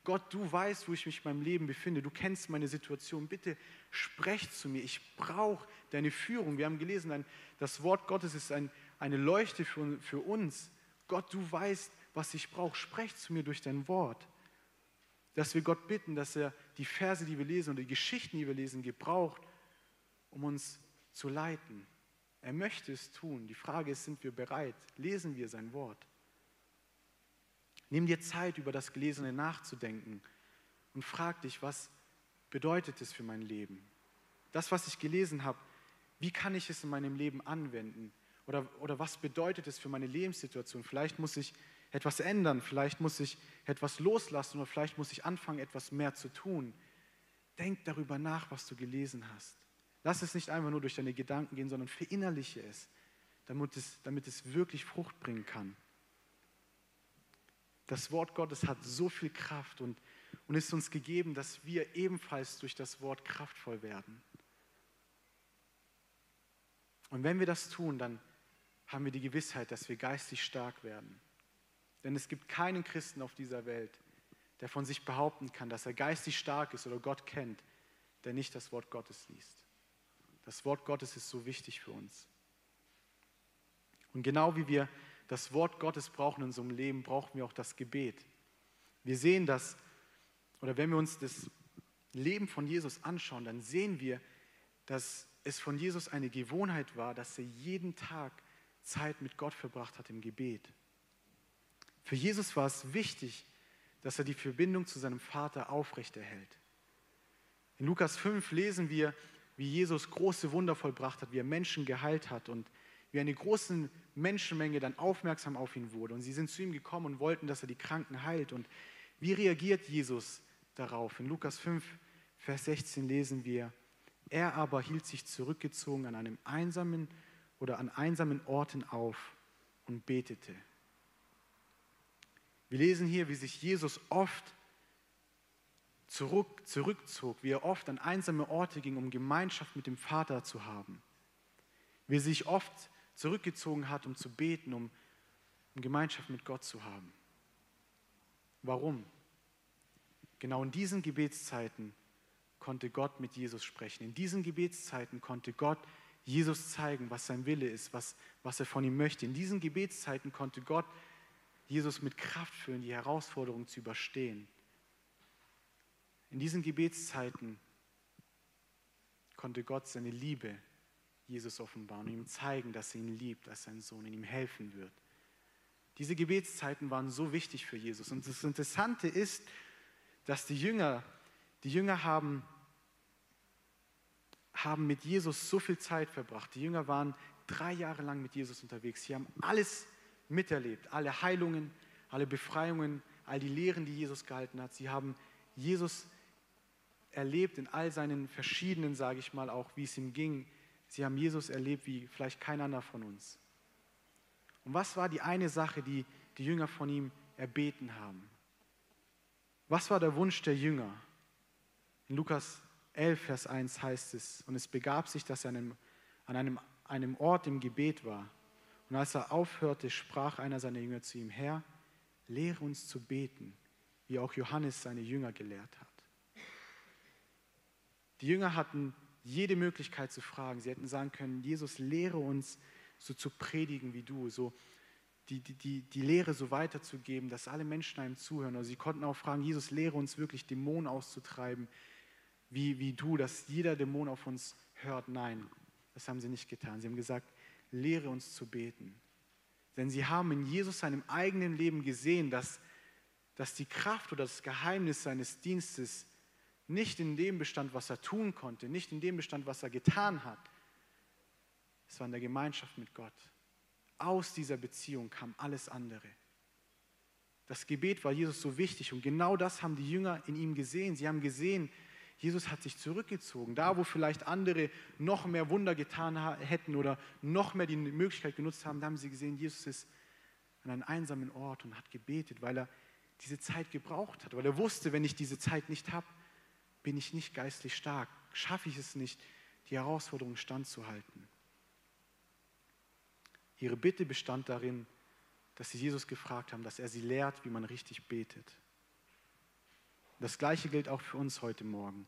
Gott, du weißt, wo ich mich in meinem Leben befinde. Du kennst meine Situation. Bitte sprech zu mir. Ich brauche deine Führung. Wir haben gelesen, ein, das Wort Gottes ist ein, eine Leuchte für, für uns. Gott, du weißt, was ich brauche. Sprech zu mir durch dein Wort dass wir Gott bitten, dass er die Verse, die wir lesen und die Geschichten, die wir lesen, gebraucht, um uns zu leiten. Er möchte es tun. Die Frage ist, sind wir bereit? Lesen wir sein Wort? Nimm dir Zeit, über das Gelesene nachzudenken und frag dich, was bedeutet es für mein Leben? Das, was ich gelesen habe, wie kann ich es in meinem Leben anwenden? Oder, oder was bedeutet es für meine Lebenssituation? Vielleicht muss ich etwas ändern, vielleicht muss ich etwas loslassen oder vielleicht muss ich anfangen, etwas mehr zu tun. Denk darüber nach, was du gelesen hast. Lass es nicht einfach nur durch deine Gedanken gehen, sondern verinnerliche es, damit es, damit es wirklich Frucht bringen kann. Das Wort Gottes hat so viel Kraft und, und ist uns gegeben, dass wir ebenfalls durch das Wort kraftvoll werden. Und wenn wir das tun, dann haben wir die Gewissheit, dass wir geistig stark werden. Denn es gibt keinen Christen auf dieser Welt, der von sich behaupten kann, dass er geistig stark ist oder Gott kennt, der nicht das Wort Gottes liest. Das Wort Gottes ist so wichtig für uns. Und genau wie wir das Wort Gottes brauchen in unserem Leben, brauchen wir auch das Gebet. Wir sehen das, oder wenn wir uns das Leben von Jesus anschauen, dann sehen wir, dass es von Jesus eine Gewohnheit war, dass er jeden Tag Zeit mit Gott verbracht hat im Gebet. Für Jesus war es wichtig, dass er die Verbindung zu seinem Vater aufrechterhält. In Lukas 5 lesen wir, wie Jesus große Wunder vollbracht hat, wie er Menschen geheilt hat und wie eine große Menschenmenge dann aufmerksam auf ihn wurde. Und sie sind zu ihm gekommen und wollten, dass er die Kranken heilt. Und wie reagiert Jesus darauf? In Lukas 5, Vers 16 lesen wir, er aber hielt sich zurückgezogen an einem einsamen oder an einsamen Orten auf und betete. Wir lesen hier, wie sich Jesus oft zurück, zurückzog, wie er oft an einsame Orte ging, um Gemeinschaft mit dem Vater zu haben. Wie sich oft zurückgezogen hat, um zu beten, um, um Gemeinschaft mit Gott zu haben. Warum? Genau in diesen Gebetszeiten konnte Gott mit Jesus sprechen. In diesen Gebetszeiten konnte Gott Jesus zeigen, was sein Wille ist, was, was er von ihm möchte. In diesen Gebetszeiten konnte Gott Jesus mit Kraft füllen, die Herausforderung zu überstehen. In diesen Gebetszeiten konnte Gott seine Liebe Jesus offenbaren und ihm zeigen, dass er ihn liebt, dass sein Sohn in ihm helfen wird. Diese Gebetszeiten waren so wichtig für Jesus. Und das Interessante ist, dass die Jünger, die Jünger haben, haben mit Jesus so viel Zeit verbracht. Die Jünger waren drei Jahre lang mit Jesus unterwegs. Sie haben alles miterlebt. Alle Heilungen, alle Befreiungen, all die Lehren, die Jesus gehalten hat. Sie haben Jesus erlebt in all seinen verschiedenen, sage ich mal, auch wie es ihm ging. Sie haben Jesus erlebt wie vielleicht kein anderer von uns. Und was war die eine Sache, die die Jünger von ihm erbeten haben? Was war der Wunsch der Jünger? In Lukas 11, Vers 1 heißt es, und es begab sich, dass er an einem, an einem, einem Ort im Gebet war. Und als er aufhörte, sprach einer seiner Jünger zu ihm, Herr, lehre uns zu beten, wie auch Johannes seine Jünger gelehrt hat. Die Jünger hatten jede Möglichkeit zu fragen. Sie hätten sagen können, Jesus, lehre uns so zu predigen wie du, so die, die, die, die Lehre so weiterzugeben, dass alle Menschen einem zuhören. Oder sie konnten auch fragen, Jesus, lehre uns wirklich Dämonen auszutreiben, wie, wie du, dass jeder Dämon auf uns hört. Nein, das haben sie nicht getan. Sie haben gesagt, lehre uns zu beten. Denn sie haben in Jesus seinem eigenen Leben gesehen, dass, dass die Kraft oder das Geheimnis seines Dienstes nicht in dem bestand, was er tun konnte, nicht in dem bestand, was er getan hat. Es war in der Gemeinschaft mit Gott. Aus dieser Beziehung kam alles andere. Das Gebet war Jesus so wichtig und genau das haben die Jünger in ihm gesehen. Sie haben gesehen, Jesus hat sich zurückgezogen. Da, wo vielleicht andere noch mehr Wunder getan hätten oder noch mehr die Möglichkeit genutzt haben, da haben sie gesehen, Jesus ist an einem einsamen Ort und hat gebetet, weil er diese Zeit gebraucht hat, weil er wusste, wenn ich diese Zeit nicht habe, bin ich nicht geistlich stark, schaffe ich es nicht, die Herausforderung standzuhalten. Ihre Bitte bestand darin, dass sie Jesus gefragt haben, dass er sie lehrt, wie man richtig betet. Das Gleiche gilt auch für uns heute Morgen.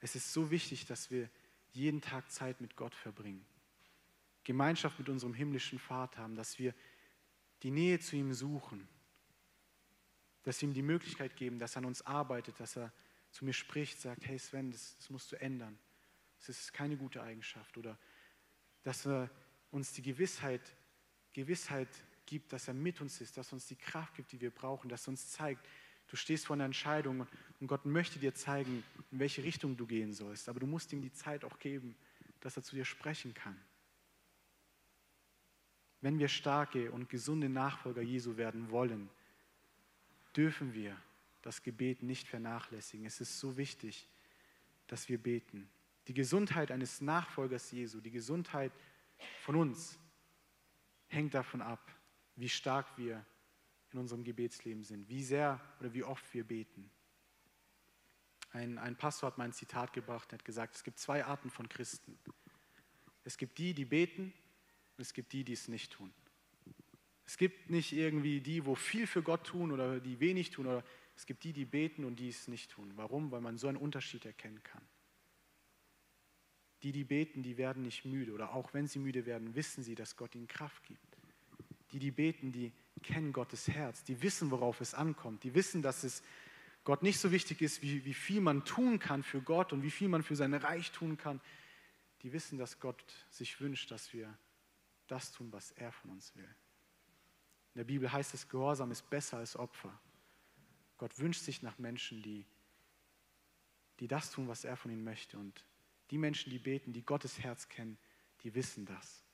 Es ist so wichtig, dass wir jeden Tag Zeit mit Gott verbringen, Gemeinschaft mit unserem himmlischen Vater haben, dass wir die Nähe zu ihm suchen, dass wir ihm die Möglichkeit geben, dass er an uns arbeitet, dass er zu mir spricht, sagt, hey Sven, das, das musst du ändern. Das ist keine gute Eigenschaft. Oder dass er uns die Gewissheit, Gewissheit gibt, dass er mit uns ist, dass er uns die Kraft gibt, die wir brauchen, dass er uns zeigt, Du stehst vor einer Entscheidung und Gott möchte dir zeigen, in welche Richtung du gehen sollst. Aber du musst ihm die Zeit auch geben, dass er zu dir sprechen kann. Wenn wir starke und gesunde Nachfolger Jesu werden wollen, dürfen wir das Gebet nicht vernachlässigen. Es ist so wichtig, dass wir beten. Die Gesundheit eines Nachfolgers Jesu, die Gesundheit von uns, hängt davon ab, wie stark wir in unserem Gebetsleben sind, wie sehr oder wie oft wir beten. Ein, ein Pastor hat mal ein Zitat gebracht, er hat gesagt, es gibt zwei Arten von Christen. Es gibt die, die beten und es gibt die, die es nicht tun. Es gibt nicht irgendwie die, wo viel für Gott tun oder die wenig tun, oder es gibt die, die beten und die es nicht tun. Warum? Weil man so einen Unterschied erkennen kann. Die, die beten, die werden nicht müde oder auch wenn sie müde werden, wissen sie, dass Gott ihnen Kraft gibt. Die, die beten, die kennen Gottes Herz, die wissen, worauf es ankommt, die wissen, dass es Gott nicht so wichtig ist, wie, wie viel man tun kann für Gott und wie viel man für sein Reich tun kann. Die wissen, dass Gott sich wünscht, dass wir das tun, was er von uns will. In der Bibel heißt es, Gehorsam ist besser als Opfer. Gott wünscht sich nach Menschen, die, die das tun, was er von ihnen möchte. Und die Menschen, die beten, die Gottes Herz kennen, die wissen das.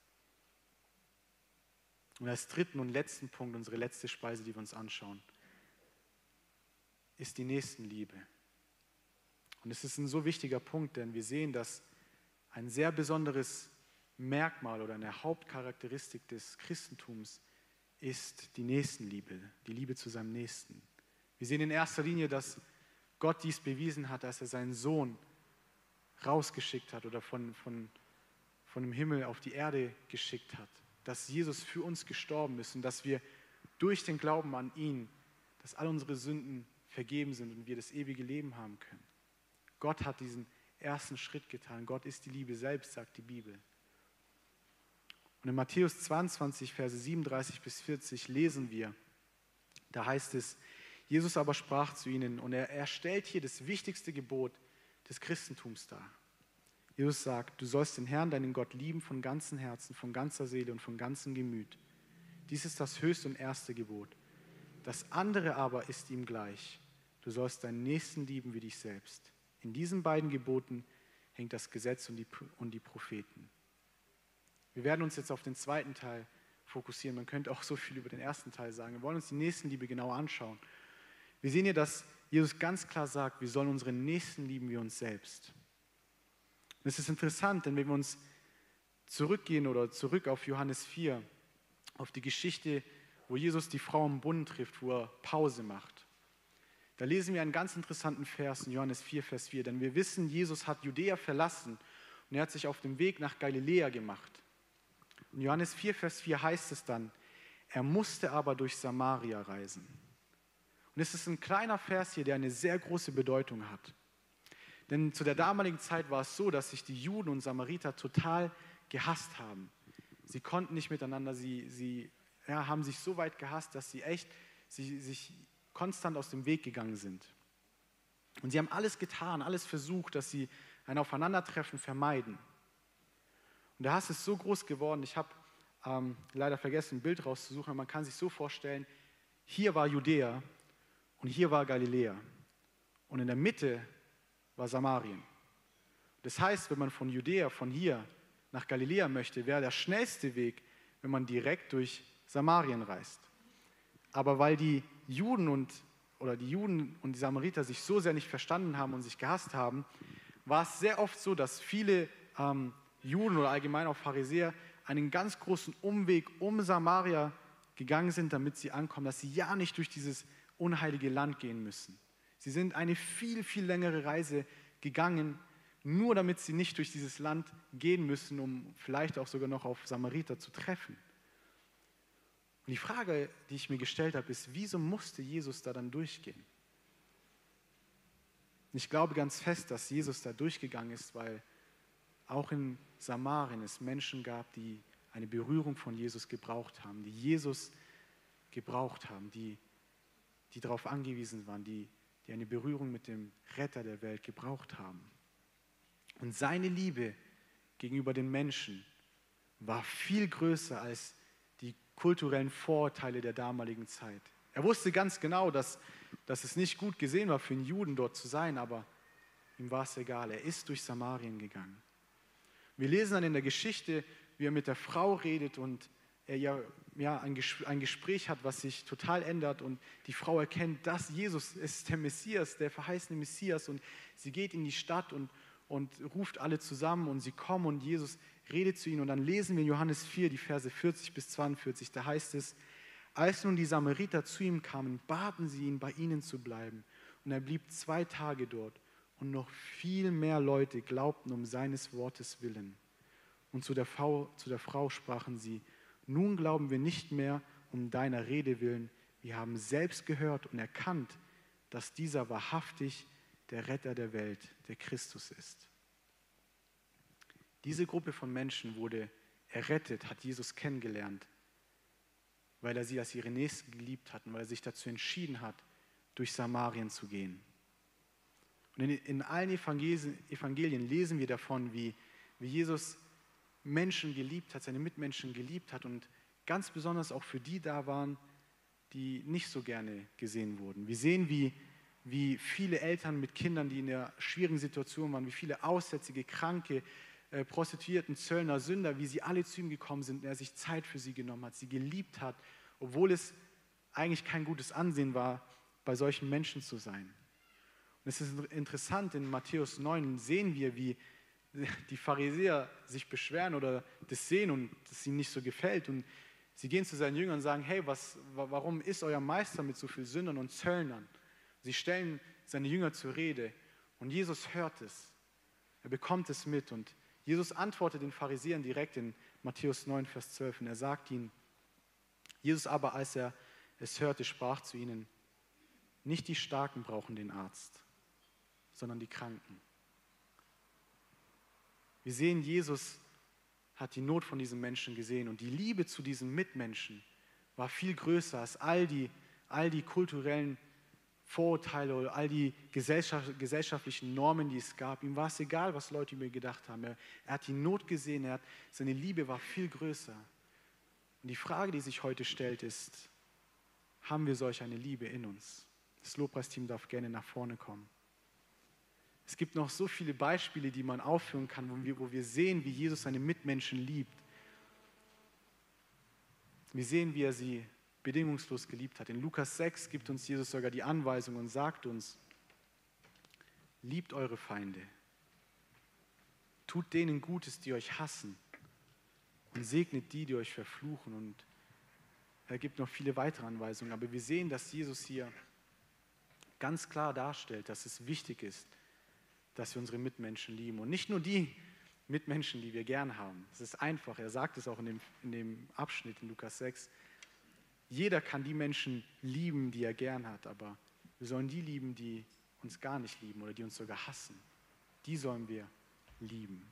Und als dritten und letzten Punkt, unsere letzte Speise, die wir uns anschauen, ist die Nächstenliebe. Und es ist ein so wichtiger Punkt, denn wir sehen, dass ein sehr besonderes Merkmal oder eine Hauptcharakteristik des Christentums ist die Nächstenliebe, die Liebe zu seinem Nächsten. Wir sehen in erster Linie, dass Gott dies bewiesen hat, als er seinen Sohn rausgeschickt hat oder von, von, von dem Himmel auf die Erde geschickt hat dass Jesus für uns gestorben ist und dass wir durch den Glauben an ihn, dass all unsere Sünden vergeben sind und wir das ewige Leben haben können. Gott hat diesen ersten Schritt getan. Gott ist die Liebe selbst, sagt die Bibel. Und in Matthäus 22, Verse 37 bis 40 lesen wir, da heißt es, Jesus aber sprach zu ihnen und er, er stellt hier das wichtigste Gebot des Christentums dar. Jesus sagt, du sollst den Herrn, deinen Gott lieben von ganzem Herzen, von ganzer Seele und von ganzem Gemüt. Dies ist das höchste und erste Gebot. Das andere aber ist ihm gleich. Du sollst deinen Nächsten lieben wie dich selbst. In diesen beiden Geboten hängt das Gesetz und die, und die Propheten. Wir werden uns jetzt auf den zweiten Teil fokussieren. Man könnte auch so viel über den ersten Teil sagen. Wir wollen uns die Nächstenliebe genauer anschauen. Wir sehen hier, dass Jesus ganz klar sagt, wir sollen unseren Nächsten lieben wie uns selbst. Und es ist interessant, denn wenn wir uns zurückgehen oder zurück auf Johannes 4, auf die Geschichte, wo Jesus die Frau im Bund trifft, wo er Pause macht. Da lesen wir einen ganz interessanten Vers in Johannes 4, Vers 4. Denn wir wissen, Jesus hat Judäa verlassen und er hat sich auf den Weg nach Galiläa gemacht. In Johannes 4, Vers 4 heißt es dann, er musste aber durch Samaria reisen. Und es ist ein kleiner Vers hier, der eine sehr große Bedeutung hat. Denn zu der damaligen Zeit war es so, dass sich die Juden und Samariter total gehasst haben. Sie konnten nicht miteinander, sie, sie ja, haben sich so weit gehasst, dass sie echt sie, sich konstant aus dem Weg gegangen sind. Und sie haben alles getan, alles versucht, dass sie ein Aufeinandertreffen vermeiden. Und der Hass ist so groß geworden, ich habe ähm, leider vergessen, ein Bild rauszusuchen, aber man kann sich so vorstellen, hier war Judäa und hier war Galiläa. Und in der Mitte war Samarien. Das heißt, wenn man von Judäa, von hier nach Galiläa möchte, wäre der schnellste Weg, wenn man direkt durch Samarien reist. Aber weil die Juden und oder die Juden und die Samariter sich so sehr nicht verstanden haben und sich gehasst haben, war es sehr oft so, dass viele ähm, Juden oder allgemein auch Pharisäer einen ganz großen Umweg um Samaria gegangen sind, damit sie ankommen, dass sie ja nicht durch dieses unheilige Land gehen müssen. Sie sind eine viel, viel längere Reise gegangen, nur damit sie nicht durch dieses Land gehen müssen, um vielleicht auch sogar noch auf Samariter zu treffen. Und die Frage, die ich mir gestellt habe, ist, wieso musste Jesus da dann durchgehen? ich glaube ganz fest, dass Jesus da durchgegangen ist, weil auch in Samarien es Menschen gab, die eine Berührung von Jesus gebraucht haben, die Jesus gebraucht haben, die, die darauf angewiesen waren, die, die eine Berührung mit dem Retter der Welt gebraucht haben. Und seine Liebe gegenüber den Menschen war viel größer als die kulturellen Vorurteile der damaligen Zeit. Er wusste ganz genau, dass, dass es nicht gut gesehen war für einen Juden dort zu sein, aber ihm war es egal. Er ist durch Samarien gegangen. Wir lesen dann in der Geschichte, wie er mit der Frau redet und er ja, ja ein, ein Gespräch hat, was sich total ändert und die Frau erkennt, dass Jesus ist der Messias, der verheißene Messias und sie geht in die Stadt und, und ruft alle zusammen und sie kommen und Jesus redet zu ihnen und dann lesen wir in Johannes 4 die Verse 40 bis 42, da heißt es, als nun die Samariter zu ihm kamen, baten sie ihn, bei ihnen zu bleiben und er blieb zwei Tage dort und noch viel mehr Leute glaubten um seines Wortes willen. Und zu der, Frau, zu der Frau sprachen sie, nun glauben wir nicht mehr um deiner Rede willen, wir haben selbst gehört und erkannt, dass dieser wahrhaftig der Retter der Welt, der Christus ist. Diese Gruppe von Menschen wurde errettet, hat Jesus kennengelernt, weil er sie als ihre Nächsten geliebt hat und weil er sich dazu entschieden hat, durch Samarien zu gehen. Und in, in allen Evangelien, Evangelien, lesen wir davon, wie, wie Jesus Menschen geliebt hat, seine Mitmenschen geliebt hat und ganz besonders auch für die da waren, die nicht so gerne gesehen wurden. Wir sehen, wie, wie viele Eltern mit Kindern, die in der schwierigen Situation waren, wie viele Aussätzige, Kranke, äh, Prostituierten, Zöllner, Sünder, wie sie alle zu ihm gekommen sind und er sich Zeit für sie genommen hat, sie geliebt hat, obwohl es eigentlich kein gutes Ansehen war, bei solchen Menschen zu sein. Und es ist interessant, in Matthäus 9 sehen wir, wie die Pharisäer sich beschweren oder das sehen und es ihnen nicht so gefällt. Und sie gehen zu seinen Jüngern und sagen, hey, was, warum ist euer Meister mit so vielen Sündern und Zöllnern? Sie stellen seine Jünger zur Rede und Jesus hört es. Er bekommt es mit und Jesus antwortet den Pharisäern direkt in Matthäus 9, Vers 12 und er sagt ihnen, Jesus aber, als er es hörte, sprach zu ihnen, nicht die Starken brauchen den Arzt, sondern die Kranken. Wir sehen, Jesus hat die Not von diesen Menschen gesehen und die Liebe zu diesen Mitmenschen war viel größer als all die, all die kulturellen Vorurteile oder all die gesellschaftlichen Normen, die es gab. Ihm war es egal, was Leute über ihn gedacht haben. Er, er hat die Not gesehen, hat, seine Liebe war viel größer. Und die Frage, die sich heute stellt, ist, haben wir solch eine Liebe in uns? Das Lobpreisteam darf gerne nach vorne kommen. Es gibt noch so viele Beispiele, die man aufführen kann, wo wir, wo wir sehen, wie Jesus seine Mitmenschen liebt. Wir sehen, wie er sie bedingungslos geliebt hat. In Lukas 6 gibt uns Jesus sogar die Anweisung und sagt uns, liebt eure Feinde, tut denen Gutes, die euch hassen und segnet die, die euch verfluchen. Und er gibt noch viele weitere Anweisungen, aber wir sehen, dass Jesus hier ganz klar darstellt, dass es wichtig ist, dass wir unsere Mitmenschen lieben. Und nicht nur die Mitmenschen, die wir gern haben. Es ist einfach, er sagt es auch in dem, in dem Abschnitt in Lukas 6. Jeder kann die Menschen lieben, die er gern hat, aber wir sollen die lieben, die uns gar nicht lieben oder die uns sogar hassen. Die sollen wir lieben.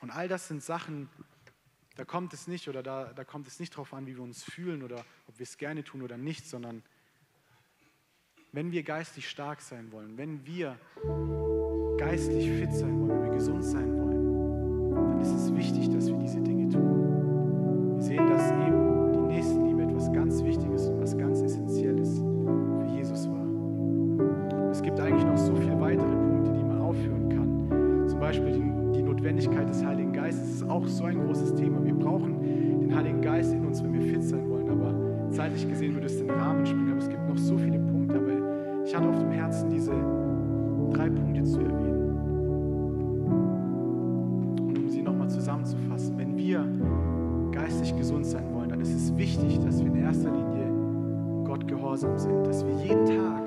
Und all das sind Sachen, da kommt es nicht oder da, da kommt es nicht darauf an, wie wir uns fühlen oder ob wir es gerne tun oder nicht, sondern wenn wir geistig stark sein wollen, wenn wir geistlich fit sein wollen, wenn wir gesund sein wollen, dann ist es wichtig, dass wir diese Dinge tun. Wir sehen, dass eben die Nächstenliebe etwas ganz Wichtiges und was ganz Essentielles für Jesus war. Es gibt eigentlich noch so viele weitere Punkte, die man aufführen kann. Zum Beispiel die, die Notwendigkeit des Heiligen Geistes ist auch so ein großes Thema. Wir brauchen den Heiligen Geist in uns, wenn wir fit sein wollen. Aber zeitlich gesehen würde es den Rahmen springen. Aber es gibt noch so viele Hatte auf dem Herzen, diese drei Punkte zu erwähnen. Und um sie nochmal zusammenzufassen, wenn wir geistig gesund sein wollen, dann ist es wichtig, dass wir in erster Linie Gott gehorsam sind, dass wir jeden Tag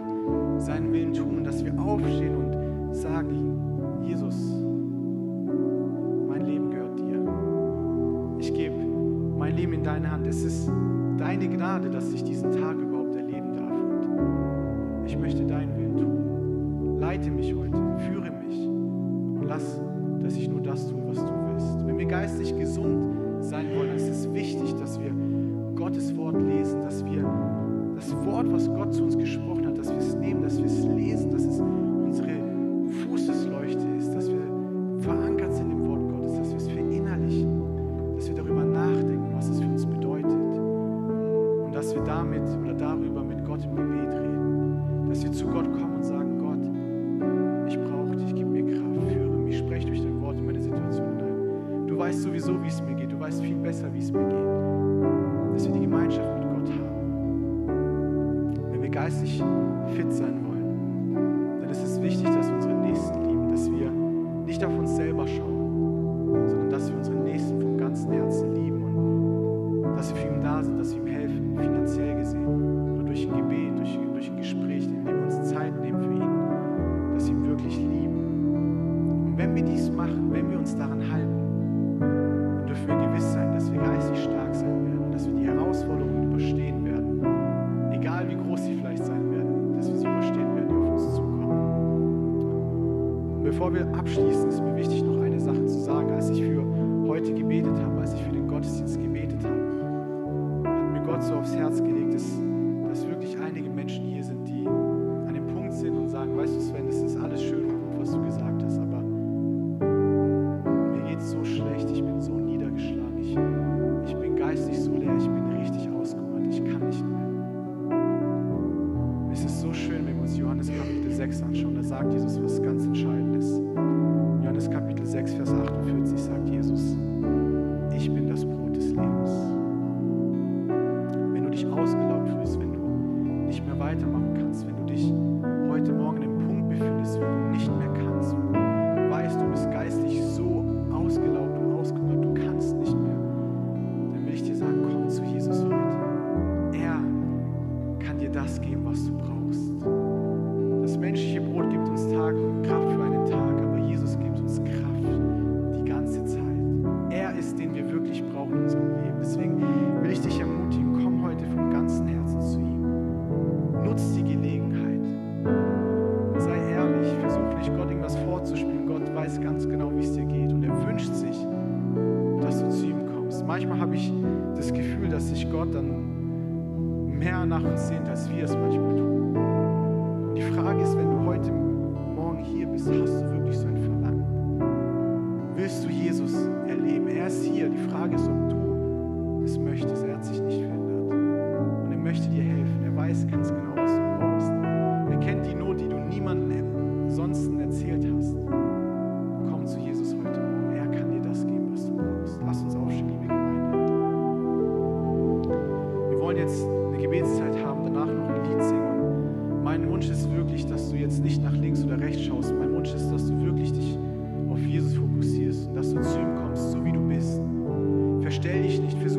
seinen Willen tun und dass wir aufstehen und sagen, Jesus, mein Leben gehört dir. Ich gebe mein Leben in deine Hand. Es ist deine Gnade, dass ich diesen Tag ich möchte deinen Willen tun. Leite mich heute, führe mich und lass, dass ich nur das tue, was du willst. Wenn wir geistig gesund sein wollen, ist es wichtig, dass wir Gottes Wort lesen, dass wir das Wort, was Gott zu uns gesprochen hat, dass wir es nehmen, dass wir es lesen, dass es unsere Johannes Kapitel 6 anschauen, da sagt Jesus was ganz Entscheidendes. Johannes Kapitel 6, Vers 48 sagt Jesus, Verstell dich nicht, versuch nicht,